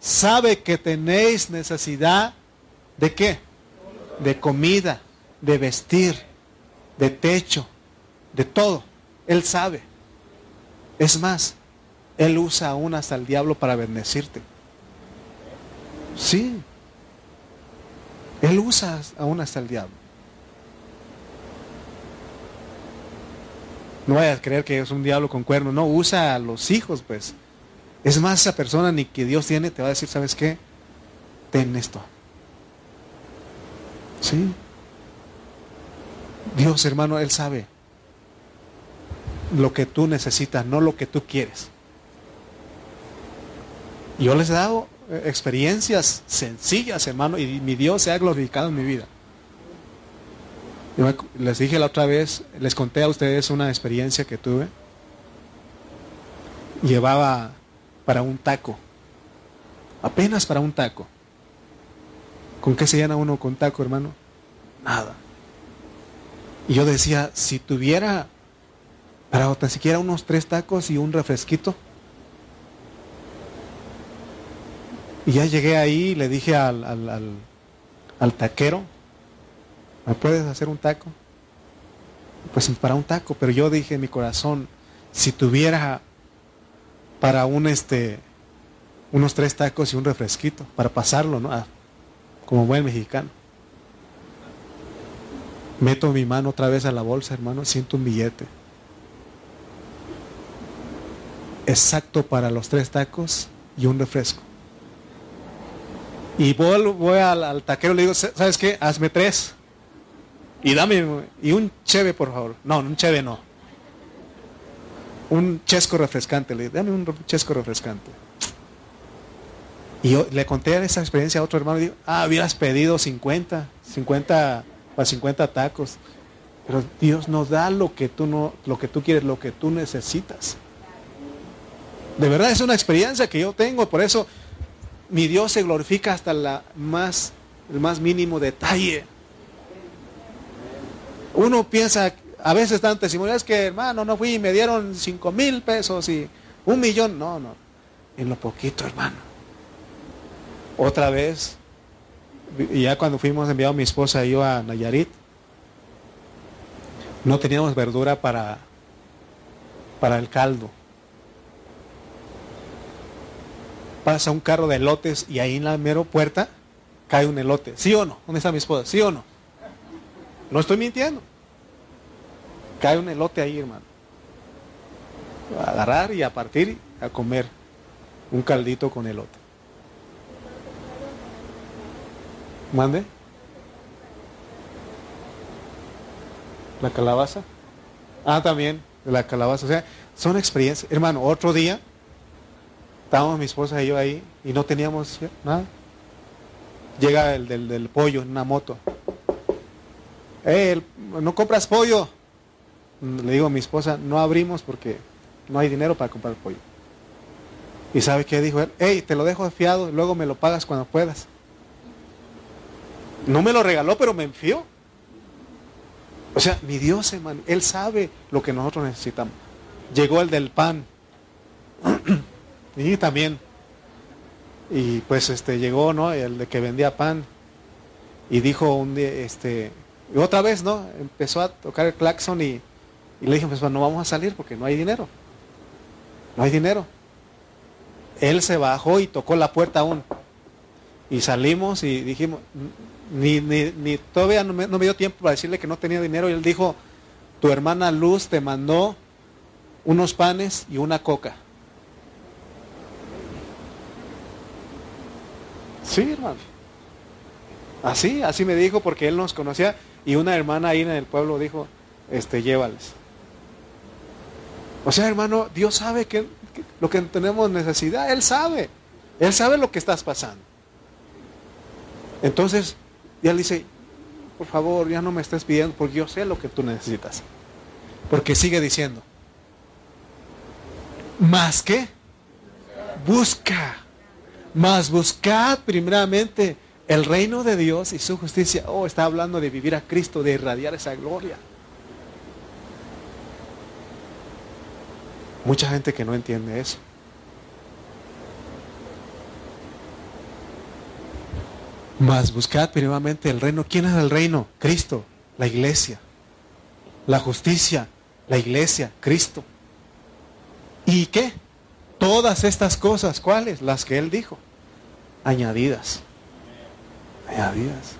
sabe que tenéis necesidad de qué? De comida, de vestir, de techo, de todo. Él sabe. Es más, Él usa aún hasta el diablo para bendecirte. Sí. Él usa aún hasta el diablo. No vayas a creer que es un diablo con cuerno. No, usa a los hijos, pues. Es más, esa persona ni que Dios tiene te va a decir, ¿sabes qué? Ten esto. Sí. Dios, hermano, Él sabe lo que tú necesitas, no lo que tú quieres. Yo les he dado eh, experiencias sencillas, hermano, y mi Dios se ha glorificado en mi vida. les dije la otra vez, les conté a ustedes una experiencia que tuve. Llevaba para un taco, apenas para un taco. ¿Con qué se llena uno con taco, hermano? Nada. Y yo decía, si tuviera para tan siquiera unos tres tacos y un refresquito. Y ya llegué ahí y le dije al, al, taquero, ¿me puedes hacer un taco? Pues para un taco, pero yo dije en mi corazón, si tuviera para un este unos tres tacos y un refresquito, para pasarlo, ¿no? Ah, como buen mexicano. Meto mi mano otra vez a la bolsa, hermano, siento un billete. Exacto para los tres tacos y un refresco. Y voy, voy al, taquero y le digo, ¿sabes qué? Hazme tres. Y dame, y un cheve, por favor. No, un cheve no. Un chesco refrescante. Le digo, dame un chesco refrescante. Y yo le conté esa experiencia a otro hermano y digo, ah, hubieras pedido 50, 50 para 50 tacos. Pero Dios nos da lo que tú no, lo que tú quieres, lo que tú necesitas. De verdad es una experiencia que yo tengo, por eso mi Dios se glorifica hasta la más, el más mínimo detalle. Uno piensa, a veces dan testimonios, que hermano, no fui y me dieron cinco mil pesos y un millón. No, no, en lo poquito, hermano. Otra vez, ya cuando fuimos enviado mi esposa y yo a Nayarit, no teníamos verdura para, para el caldo. Pasa un carro de elotes y ahí en la mero puerta cae un elote. ¿Sí o no? ¿Dónde está mi esposa? ¿Sí o no? No estoy mintiendo. Cae un elote ahí, hermano. A agarrar y a partir a comer un caldito con elote. Mande. La calabaza. Ah, también, la calabaza. O sea, son experiencias. Hermano, otro día estábamos mi esposa y yo ahí y no teníamos nada. Llega el del, pollo en una moto. Eh, ¿no compras pollo? Le digo a mi esposa, no abrimos porque no hay dinero para comprar pollo. ¿Y sabe qué dijo él? Hey, te lo dejo fiado luego me lo pagas cuando puedas. No me lo regaló, pero me enfió. O sea, mi Dios, hermano, Él sabe lo que nosotros necesitamos. Llegó el del pan. [CLEARS THROAT] y también. Y pues este llegó, ¿no? El de que vendía pan. Y dijo un día, este, y otra vez, ¿no? Empezó a tocar el claxon y, y le dije, pues no vamos a salir porque no hay dinero. No hay dinero. Él se bajó y tocó la puerta aún. Y salimos y dijimos, ni, ni, todavía no me, dio tiempo para decirle que no tenía dinero y él dijo, tu hermana Luz te mandó unos panes y una coca. Sí, hermano. Así, así me dijo porque él nos conocía y una hermana ahí en el pueblo dijo, este, llévales. O sea, hermano, Dios sabe que, lo que tenemos necesidad, Él sabe. Él sabe lo que estás pasando. Entonces, y él dice, por favor, ya no me estés pidiendo porque yo sé lo que tú necesitas. Porque sigue diciendo, más que busca, más buscad primeramente el reino de Dios y su justicia. Oh, está hablando de vivir a Cristo, de irradiar esa gloria. Mucha gente que no entiende eso. Mas buscad primeramente el reino. ¿Quién es el reino? Cristo, la iglesia. La justicia, la iglesia, Cristo. ¿Y qué? Todas estas cosas, ¿cuáles? Las que Él dijo. Añadidas. añadidas.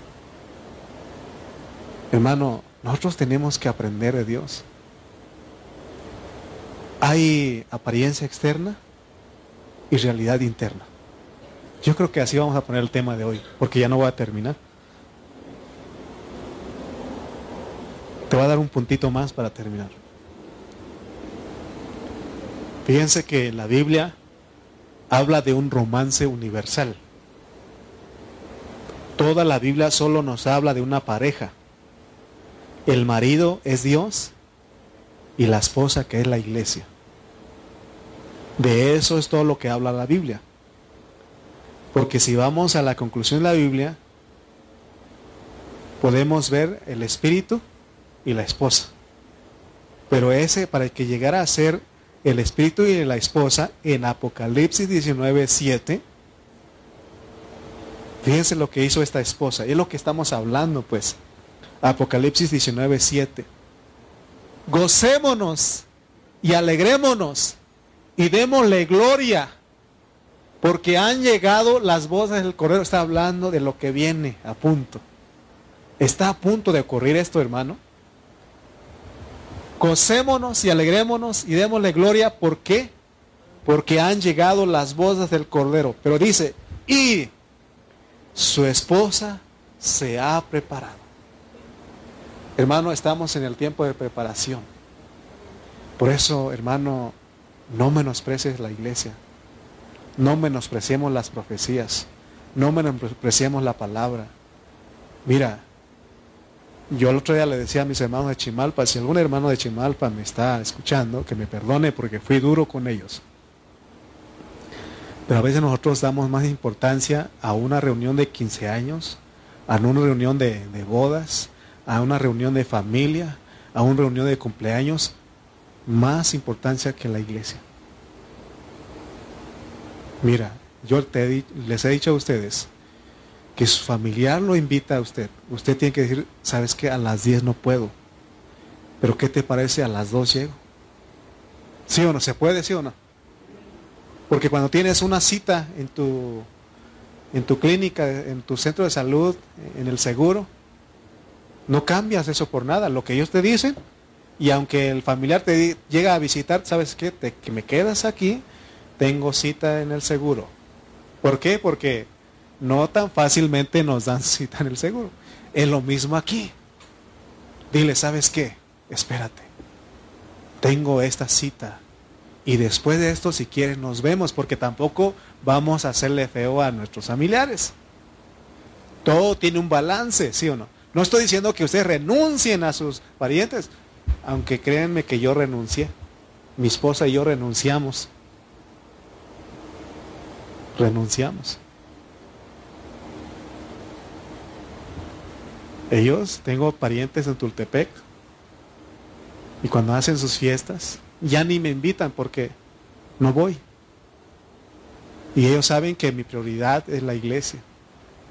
Hermano, nosotros tenemos que aprender de Dios. Hay apariencia externa y realidad interna. Yo creo que así vamos a poner el tema de hoy, porque ya no voy a terminar. Te voy a dar un puntito más para terminar. Fíjense que la Biblia habla de un romance universal. Toda la Biblia solo nos habla de una pareja. El marido es Dios y la esposa que es la iglesia. De eso es todo lo que habla la Biblia. Porque si vamos a la conclusión de la Biblia, podemos ver el espíritu y la esposa. Pero ese, para que llegara a ser el espíritu y la esposa, en Apocalipsis 19, 7, fíjense lo que hizo esta esposa. Es lo que estamos hablando, pues. Apocalipsis 19, 7. Gocémonos y alegrémonos y démosle gloria porque han llegado las voces del Cordero. Está hablando de lo que viene a punto. Está a punto de ocurrir esto, hermano. Gocémonos y alegrémonos y démosle gloria. ¿Por qué? Porque han llegado las voces del Cordero. Pero dice, y su esposa se ha preparado. Hermano, estamos en el tiempo de preparación. Por eso, hermano, no menosprecies la iglesia. No menospreciemos las profecías. No menospreciemos la palabra. Mira, yo el otro día le decía a mis hermanos de Chimalpa, si algún hermano de Chimalpa me está escuchando, que me perdone porque fui duro con ellos. Pero a veces nosotros damos más importancia a una reunión de 15 años, a una reunión de, de bodas, a una reunión de familia, a una reunión de cumpleaños, más importancia que la iglesia. Mira, yo les he dicho a ustedes que su familiar lo invita a usted. Usted tiene que decir, sabes que a las 10 no puedo. Pero ¿qué te parece a las 2 llego? ¿Sí o no? ¿Se puede, sí o no? Porque cuando tienes una cita en tu, en tu clínica, en tu centro de salud, en el seguro, no cambias eso por nada. Lo que ellos te dicen, y aunque el familiar te llega a visitar, ¿sabes qué? Te, que me quedas aquí tengo cita en el seguro. ¿Por qué? Porque no tan fácilmente nos dan [LAUGHS] cita en el seguro. Es lo mismo aquí. Dile, ¿sabes qué? Espérate. Tengo esta cita. Y después de esto, si quieres, nos vemos, porque tampoco vamos a hacerle feo a nuestros familiares. Todo tiene un balance, ¿sí o no? No estoy diciendo que ustedes renuncien a sus parientes, aunque créanme que yo renuncié. Mi esposa y yo renunciamos renunciamos. Ellos, tengo parientes en Tultepec, y cuando hacen sus fiestas, ya ni me invitan porque no voy. Y ellos saben que mi prioridad es la iglesia.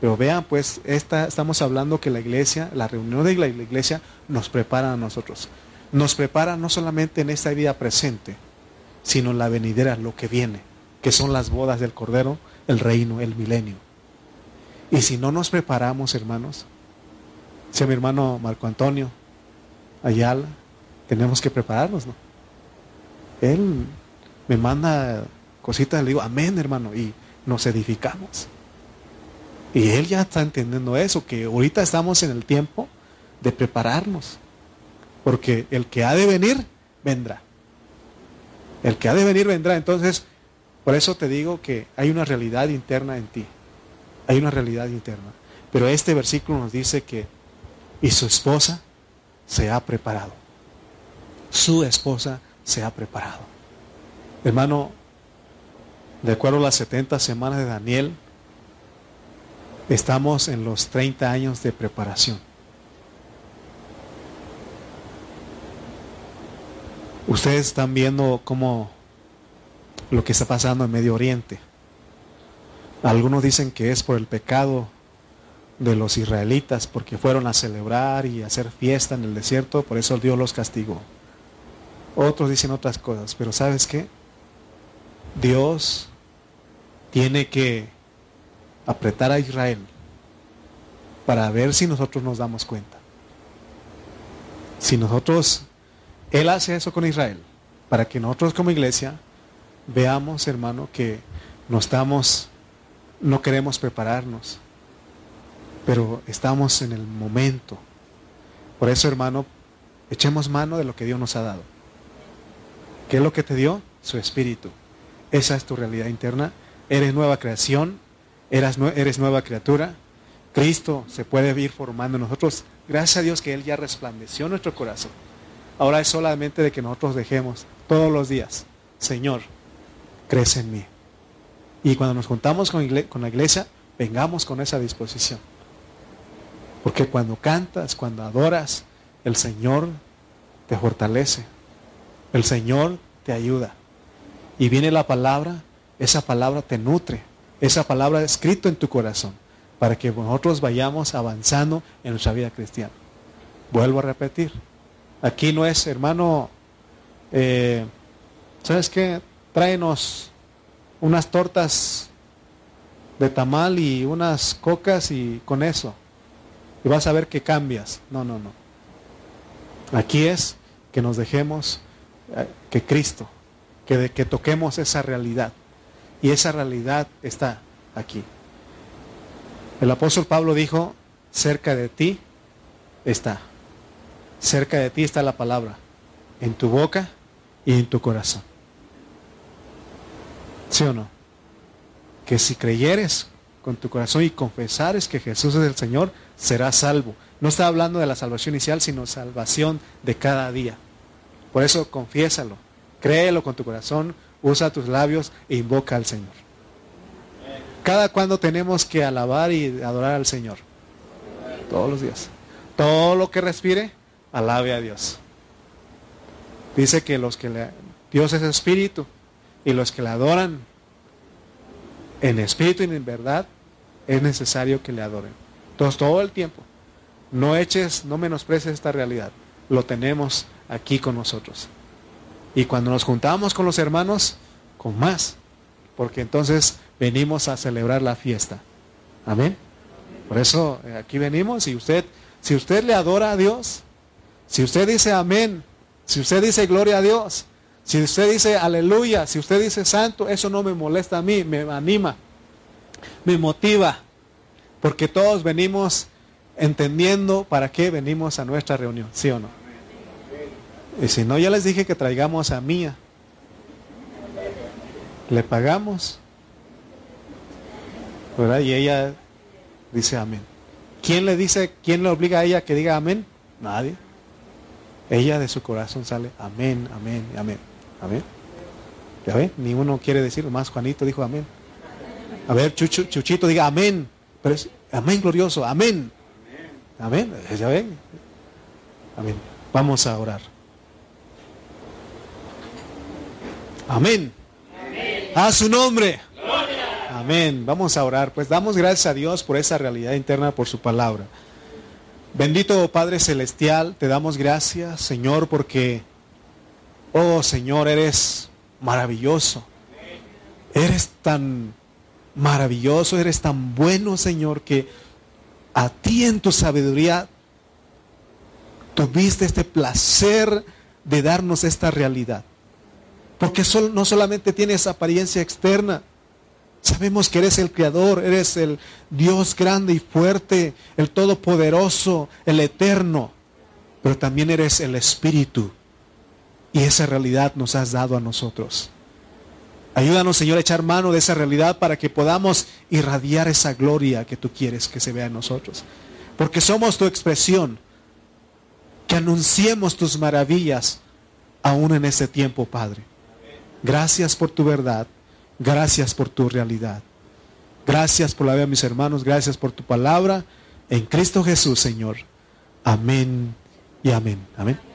Pero vean, pues, esta, estamos hablando que la iglesia, la reunión de la iglesia nos prepara a nosotros. Nos prepara no solamente en esta vida presente, sino en la venidera, lo que viene que son las bodas del Cordero, el reino, el milenio. Y si no nos preparamos, hermanos, sea mi hermano Marco Antonio Ayala, tenemos que prepararnos, ¿no? Él me manda cositas, le digo, amén, hermano, y nos edificamos. Y él ya está entendiendo eso, que ahorita estamos en el tiempo de prepararnos, porque el que ha de venir, vendrá. El que ha de venir, vendrá. Entonces, por eso te digo que hay una realidad interna en ti. Hay una realidad interna. Pero este versículo nos dice que, y su esposa se ha preparado. Su esposa se ha preparado. Hermano, de acuerdo a las 70 semanas de Daniel, estamos en los 30 años de preparación. Ustedes están viendo cómo lo que está pasando en Medio Oriente. Algunos dicen que es por el pecado de los israelitas, porque fueron a celebrar y hacer fiesta en el desierto, por eso Dios los castigó. Otros dicen otras cosas, pero ¿sabes qué? Dios tiene que apretar a Israel para ver si nosotros nos damos cuenta. Si nosotros, Él hace eso con Israel, para que nosotros como iglesia veamos, hermano, que no estamos, no queremos prepararnos, pero estamos en el momento. Por eso, hermano, echemos mano de lo que Dios nos ha dado. ¿Qué es lo que te dio? Su espíritu. Esa es tu realidad interna. Eres nueva creación, eres, eres nueva criatura. Cristo se puede ir formando en nosotros. Gracias a Dios que Él ya resplandeció nuestro corazón. Ahora es solamente de que nosotros dejemos todos los días, Señor, crece en mí. Y cuando nos juntamos con, con la iglesia, vengamos con esa disposición. Porque cuando cantas, cuando adoras, el Señor te fortalece. El Señor te ayuda. Y viene la palabra, esa palabra te nutre. Esa palabra escrito en tu corazón para que nosotros vayamos avanzando en nuestra vida cristiana. Vuelvo a repetir. Aquí no es, hermano, eh, ¿sabes qué? Tráenos unas tortas de tamal y unas cocas y con eso. Y vas a ver que cambias. No, no, no. Aquí es que nos dejemos eh, que Cristo, que, que toquemos esa realidad. Y esa realidad está aquí. El apóstol Pablo dijo, cerca de ti está. Cerca de ti está la palabra, en tu boca y en tu corazón. ¿Sí o no? Que si creyeres con tu corazón y confesares que Jesús es el Señor, serás salvo. No está hablando de la salvación inicial, sino salvación de cada día. Por eso confiésalo, créelo con tu corazón, usa tus labios e invoca al Señor. Cada cuando tenemos que alabar y adorar al Señor. Todos los días. Todo lo que respire, alabe a Dios. Dice que los que le, Dios es espíritu y los que le adoran en espíritu y en verdad es necesario que le adoren. Entonces todo el tiempo no eches, no menosprecies esta realidad. Lo tenemos aquí con nosotros. Y cuando nos juntamos con los hermanos, con más. Porque entonces venimos a celebrar la fiesta. Amén. Por eso eh, aquí venimos y usted, si usted le adora a Dios, si usted dice amén, si usted dice gloria a Dios, si usted dice aleluya, si usted dice santo, eso no me molesta a mí, me anima, me motiva, porque todos venimos entendiendo para qué venimos a nuestra reunión, ¿sí o no? Y si no, ya les dije que traigamos a Mía. Le pagamos. ¿verdad? Y ella dice amén. ¿Quién le dice, quién le obliga a ella que diga amén? Nadie. Ella de su corazón sale amén, amén, amén. Amén. ¿Ya ven? Ni uno quiere decir, más Juanito dijo amén. A ver, Chuchito diga amén. Pero amén glorioso, amén. Amén. Amén. Vamos a orar. Amén. A su nombre. Amén. Vamos a orar. Pues damos gracias a Dios por esa realidad interna, por su palabra. Bendito Padre Celestial, te damos gracias, Señor, porque, oh Señor, eres maravilloso. Eres tan maravilloso, eres tan bueno, Señor, que a ti en tu sabiduría tuviste este placer de darnos esta realidad. Porque no solamente tienes apariencia externa, sabemos que eres el Creador, eres el Dios grande y fuerte, el Todopoderoso, el Eterno, pero también eres el Espíritu. Y esa realidad nos has dado a nosotros. Ayúdanos, Señor, a echar mano de esa realidad para que podamos irradiar esa gloria que tú quieres que se vea en nosotros. Porque somos tu expresión. Que anunciemos tus maravillas aún en este tiempo, Padre. Gracias por tu verdad. Gracias por tu realidad. Gracias por la vida de mis hermanos. Gracias por tu palabra. En Cristo Jesús, Señor. Amén y amén. Amén.